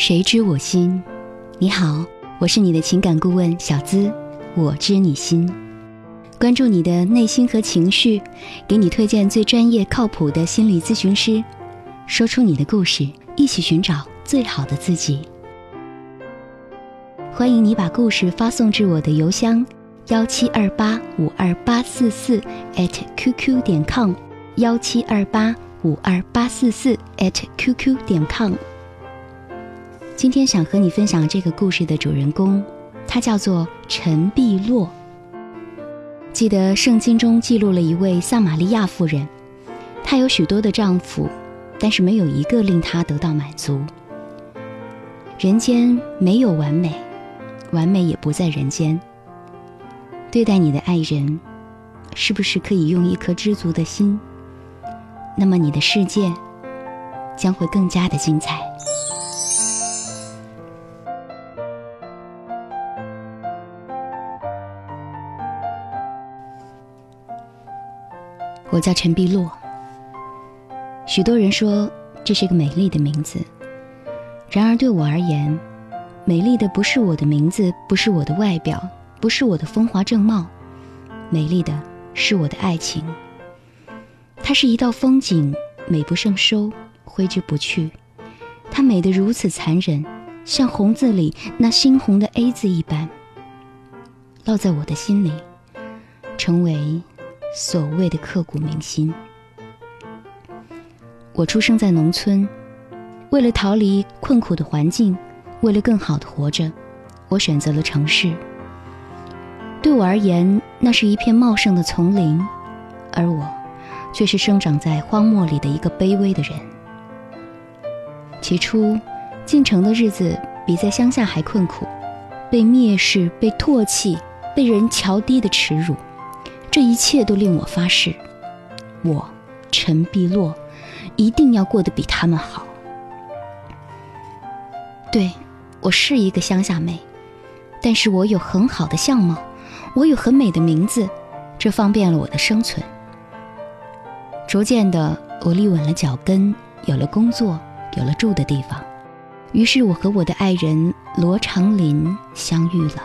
谁知我心？你好，我是你的情感顾问小资，我知你心。关注你的内心和情绪，给你推荐最专业靠谱的心理咨询师，说出你的故事，一起寻找最好的自己。欢迎你把故事发送至我的邮箱幺七二八五二八四四 at qq 点 com，幺七二八五二八四四 at qq 点 com。今天想和你分享这个故事的主人公，他叫做陈碧洛。记得圣经中记录了一位撒玛利亚妇人，她有许多的丈夫，但是没有一个令她得到满足。人间没有完美，完美也不在人间。对待你的爱人，是不是可以用一颗知足的心？那么你的世界将会更加的精彩。我叫陈碧洛。许多人说这是个美丽的名字，然而对我而言，美丽的不是我的名字，不是我的外表，不是我的风华正茂，美丽的是我的爱情。它是一道风景，美不胜收，挥之不去。它美得如此残忍，像红字里那猩红的 A 字一般，烙在我的心里，成为。所谓的刻骨铭心。我出生在农村，为了逃离困苦的环境，为了更好的活着，我选择了城市。对我而言，那是一片茂盛的丛林，而我，却是生长在荒漠里的一个卑微的人。起初，进城的日子比在乡下还困苦，被蔑视、被唾弃、被人瞧低的耻辱。这一切都令我发誓，我陈碧洛一定要过得比他们好。对，我是一个乡下妹，但是我有很好的相貌，我有很美的名字，这方便了我的生存。逐渐的，我立稳了脚跟，有了工作，有了住的地方，于是我和我的爱人罗长林相遇了。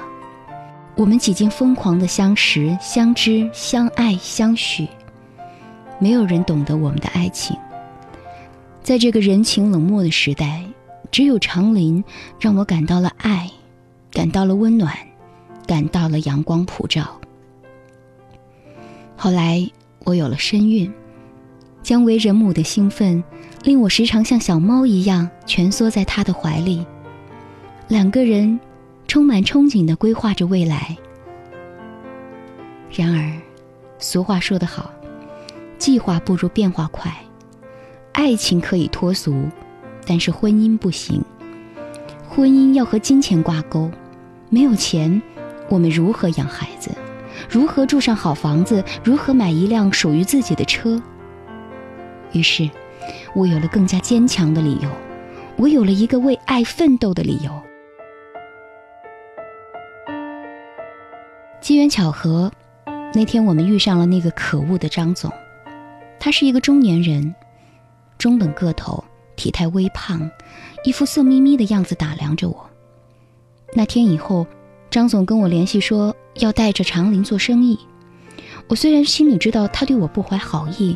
我们几经疯狂的相识、相知、相爱、相许，没有人懂得我们的爱情。在这个人情冷漠的时代，只有长林让我感到了爱，感到了温暖，感到了阳光普照。后来我有了身孕，将为人母的兴奋令我时常像小猫一样蜷缩在他的怀里，两个人。充满憧憬地规划着未来。然而，俗话说得好，计划不如变化快。爱情可以脱俗，但是婚姻不行。婚姻要和金钱挂钩，没有钱，我们如何养孩子？如何住上好房子？如何买一辆属于自己的车？于是，我有了更加坚强的理由，我有了一个为爱奋斗的理由。机缘巧合，那天我们遇上了那个可恶的张总。他是一个中年人，中等个头，体态微胖，一副色眯眯的样子打量着我。那天以后，张总跟我联系说要带着长林做生意。我虽然心里知道他对我不怀好意，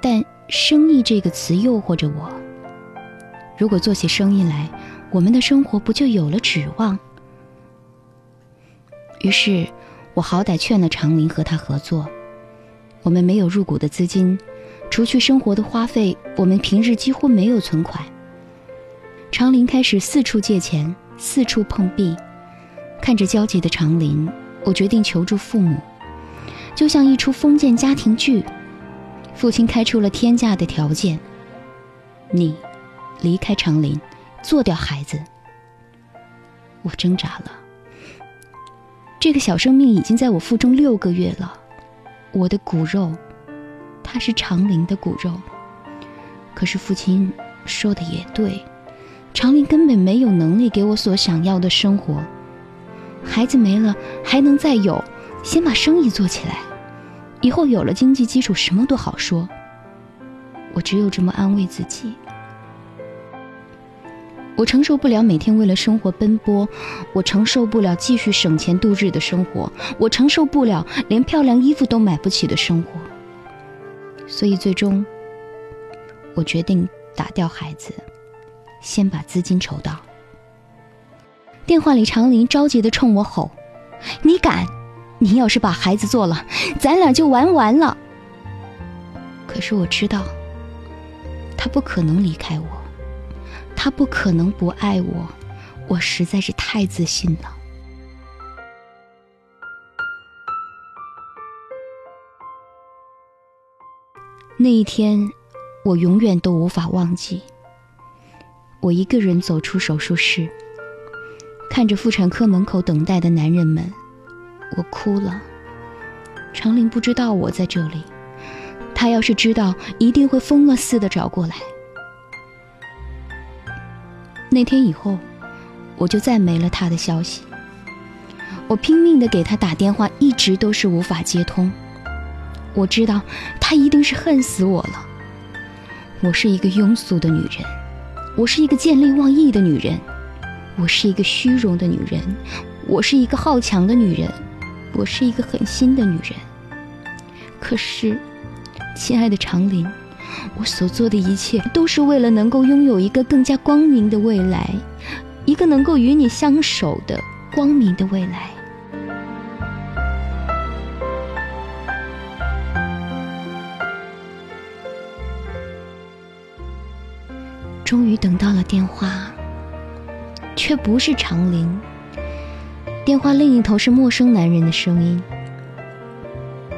但“生意”这个词诱惑着我。如果做起生意来，我们的生活不就有了指望？于是。我好歹劝了长林和他合作。我们没有入股的资金，除去生活的花费，我们平日几乎没有存款。长林开始四处借钱，四处碰壁。看着焦急的长林，我决定求助父母，就像一出封建家庭剧。父亲开出了天价的条件，你离开长林，做掉孩子。我挣扎了。这个小生命已经在我腹中六个月了，我的骨肉，它是长林的骨肉。可是父亲说的也对，长林根本没有能力给我所想要的生活。孩子没了还能再有，先把生意做起来，以后有了经济基础，什么都好说。我只有这么安慰自己。我承受不了每天为了生活奔波，我承受不了继续省钱度日的生活，我承受不了连漂亮衣服都买不起的生活。所以最终，我决定打掉孩子，先把资金筹到。电话里，长林着急的冲我吼：“你敢！你要是把孩子做了，咱俩就玩完了。”可是我知道，他不可能离开我。他不可能不爱我，我实在是太自信了。那一天，我永远都无法忘记。我一个人走出手术室，看着妇产科门口等待的男人们，我哭了。长林不知道我在这里，他要是知道，一定会疯了似的找过来。那天以后，我就再没了他的消息。我拼命的给他打电话，一直都是无法接通。我知道他一定是恨死我了。我是一个庸俗的女人，我是一个见利忘义的女人，我是一个虚荣的女人，我是一个好强的女人，我是一个狠心的女人。可是，亲爱的长林。我所做的一切都是为了能够拥有一个更加光明的未来，一个能够与你相守的光明的未来。终于等到了电话，却不是长林。电话另一头是陌生男人的声音，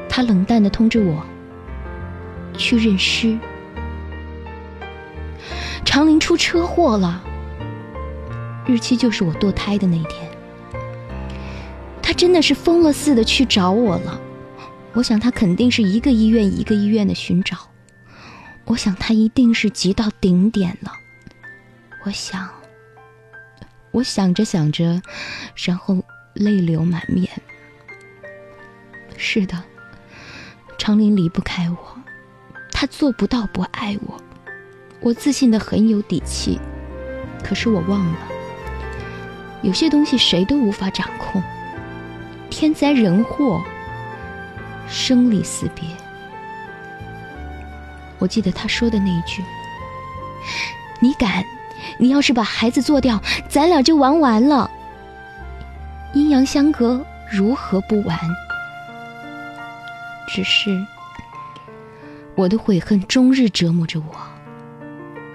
他冷淡的通知我。去认尸。长林出车祸了，日期就是我堕胎的那天。他真的是疯了似的去找我了，我想他肯定是一个医院一个医院的寻找，我想他一定是急到顶点了。我想，我想着想着，然后泪流满面。是的，长林离不开我。他做不到不爱我，我自信的很有底气，可是我忘了，有些东西谁都无法掌控，天灾人祸，生离死别。我记得他说的那一句：“你敢？你要是把孩子做掉，咱俩就玩完了。阴阳相隔，如何不完？只是。”我的悔恨终日折磨着我，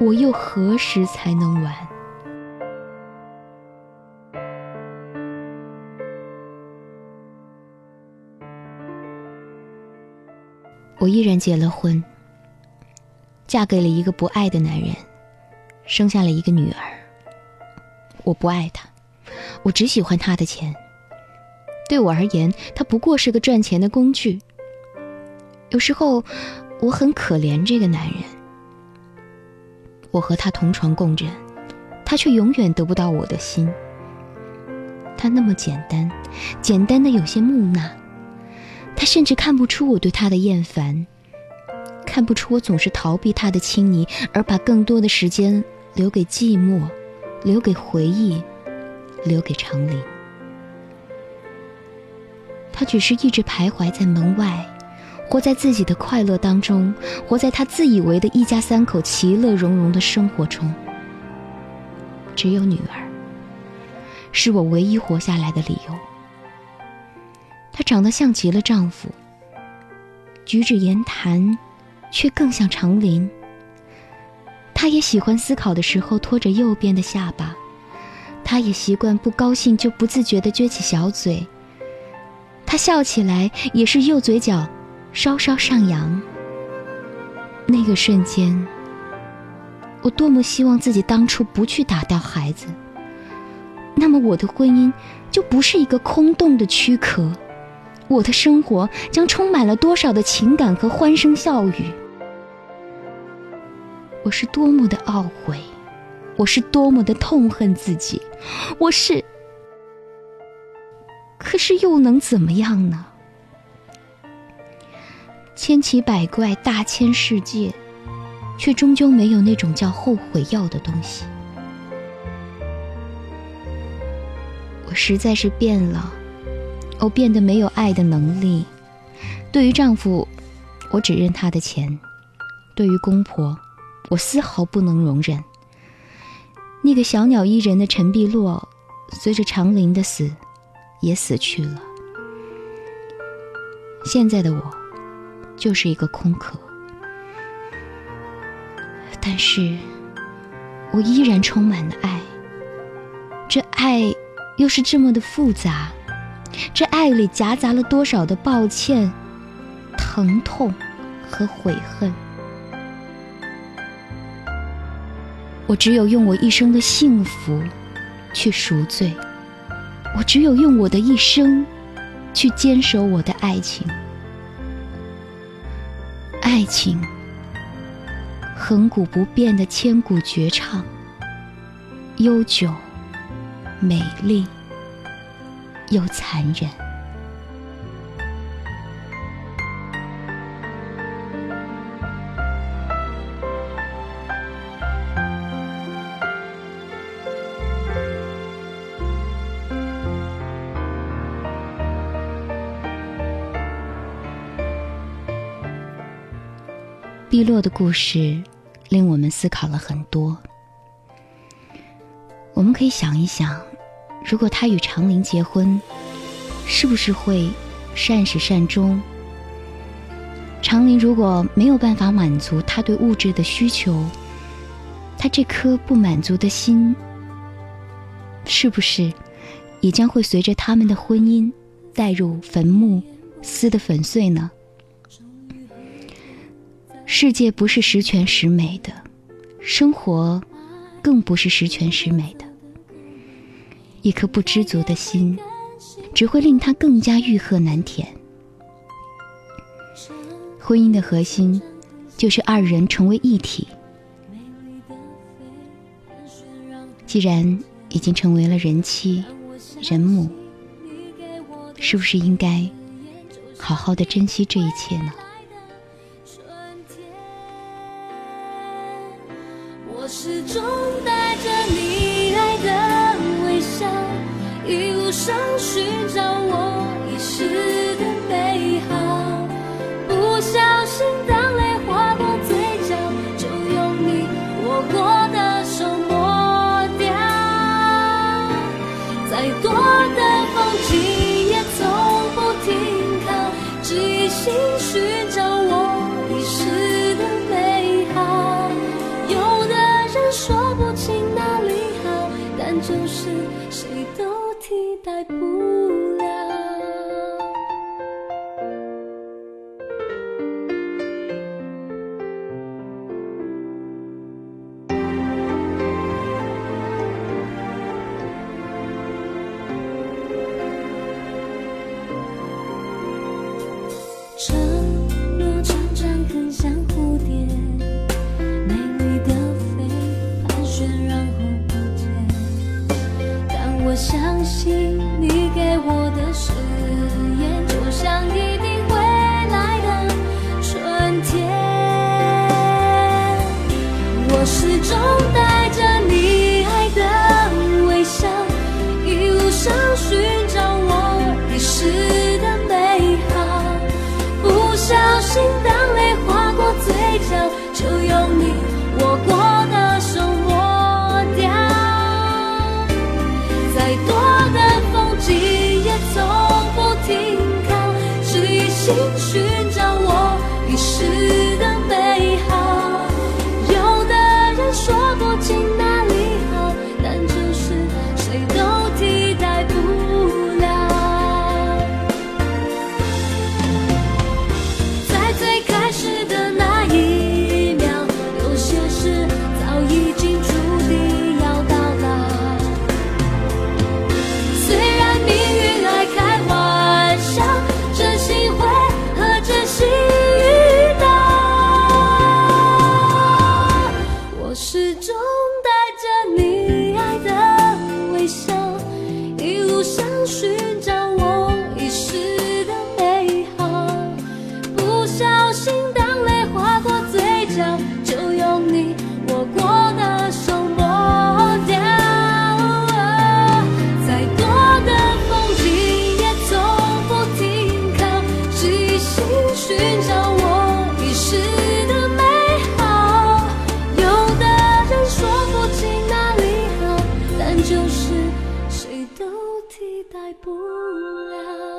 我又何时才能完？我依然结了婚，嫁给了一个不爱的男人，生下了一个女儿。我不爱他，我只喜欢他的钱。对我而言，他不过是个赚钱的工具。有时候。我很可怜这个男人，我和他同床共枕，他却永远得不到我的心。他那么简单，简单的有些木讷，他甚至看不出我对他的厌烦，看不出我总是逃避他的亲昵，而把更多的时间留给寂寞，留给回忆，留给长林。他只是一直徘徊在门外。活在自己的快乐当中，活在他自以为的一家三口其乐融融的生活中。只有女儿，是我唯一活下来的理由。她长得像极了丈夫，举止言谈，却更像长林。她也喜欢思考的时候拖着右边的下巴，她也习惯不高兴就不自觉地撅起小嘴。她笑起来也是右嘴角。稍稍上扬，那个瞬间，我多么希望自己当初不去打掉孩子，那么我的婚姻就不是一个空洞的躯壳，我的生活将充满了多少的情感和欢声笑语。我是多么的懊悔，我是多么的痛恨自己，我是，可是又能怎么样呢？千奇百怪，大千世界，却终究没有那种叫后悔药的东西。我实在是变了，我变得没有爱的能力。对于丈夫，我只认他的钱；对于公婆，我丝毫不能容忍那个小鸟依人的陈碧落，随着长林的死，也死去了。现在的我，就是一个空壳，但是我依然充满了爱。这爱又是这么的复杂，这爱里夹杂了多少的抱歉、疼痛和悔恨。我只有用我一生的幸福去赎罪，我只有用我的一生去坚守我的爱情。爱情，恒古不变的千古绝唱，悠久、美丽又残忍。碧落的故事令我们思考了很多。我们可以想一想，如果他与长林结婚，是不是会善始善终？长林如果没有办法满足他对物质的需求，他这颗不满足的心，是不是也将会随着他们的婚姻带入坟墓，撕得粉碎呢？世界不是十全十美的，生活更不是十全十美的。一颗不知足的心，只会令他更加欲壑难填。婚姻的核心，就是二人成为一体。既然已经成为了人妻、人母，是不是应该好好的珍惜这一切呢？中的带不了。